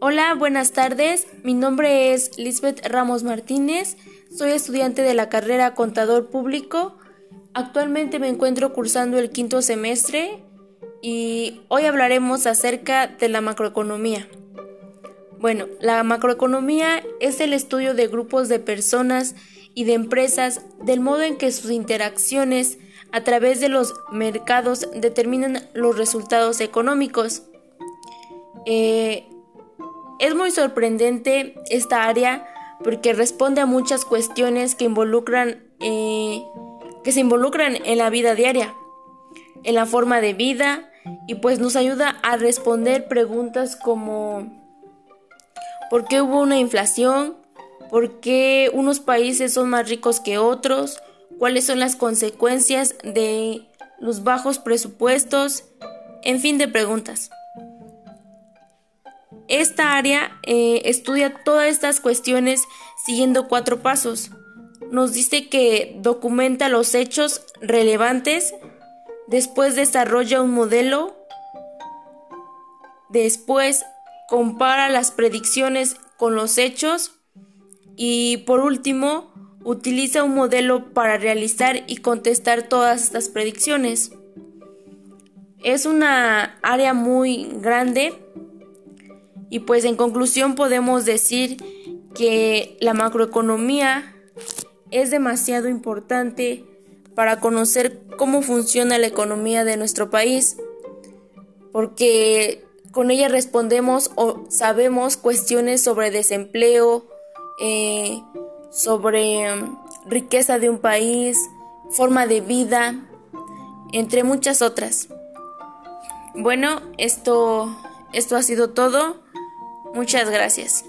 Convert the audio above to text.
Hola, buenas tardes. Mi nombre es Lisbeth Ramos Martínez. Soy estudiante de la carrera Contador Público. Actualmente me encuentro cursando el quinto semestre y hoy hablaremos acerca de la macroeconomía. Bueno, la macroeconomía es el estudio de grupos de personas y de empresas del modo en que sus interacciones a través de los mercados determinan los resultados económicos. Eh, es muy sorprendente esta área porque responde a muchas cuestiones que involucran eh, que se involucran en la vida diaria, en la forma de vida y pues nos ayuda a responder preguntas como ¿por qué hubo una inflación? ¿Por qué unos países son más ricos que otros? ¿Cuáles son las consecuencias de los bajos presupuestos? En fin de preguntas. Esta área eh, estudia todas estas cuestiones siguiendo cuatro pasos. Nos dice que documenta los hechos relevantes, después desarrolla un modelo, después compara las predicciones con los hechos y por último utiliza un modelo para realizar y contestar todas estas predicciones. Es una área muy grande y pues en conclusión podemos decir que la macroeconomía es demasiado importante para conocer cómo funciona la economía de nuestro país, porque con ella respondemos o sabemos cuestiones sobre desempleo, eh, sobre mm, riqueza de un país, forma de vida, entre muchas otras. Bueno, esto, esto ha sido todo. Muchas gracias.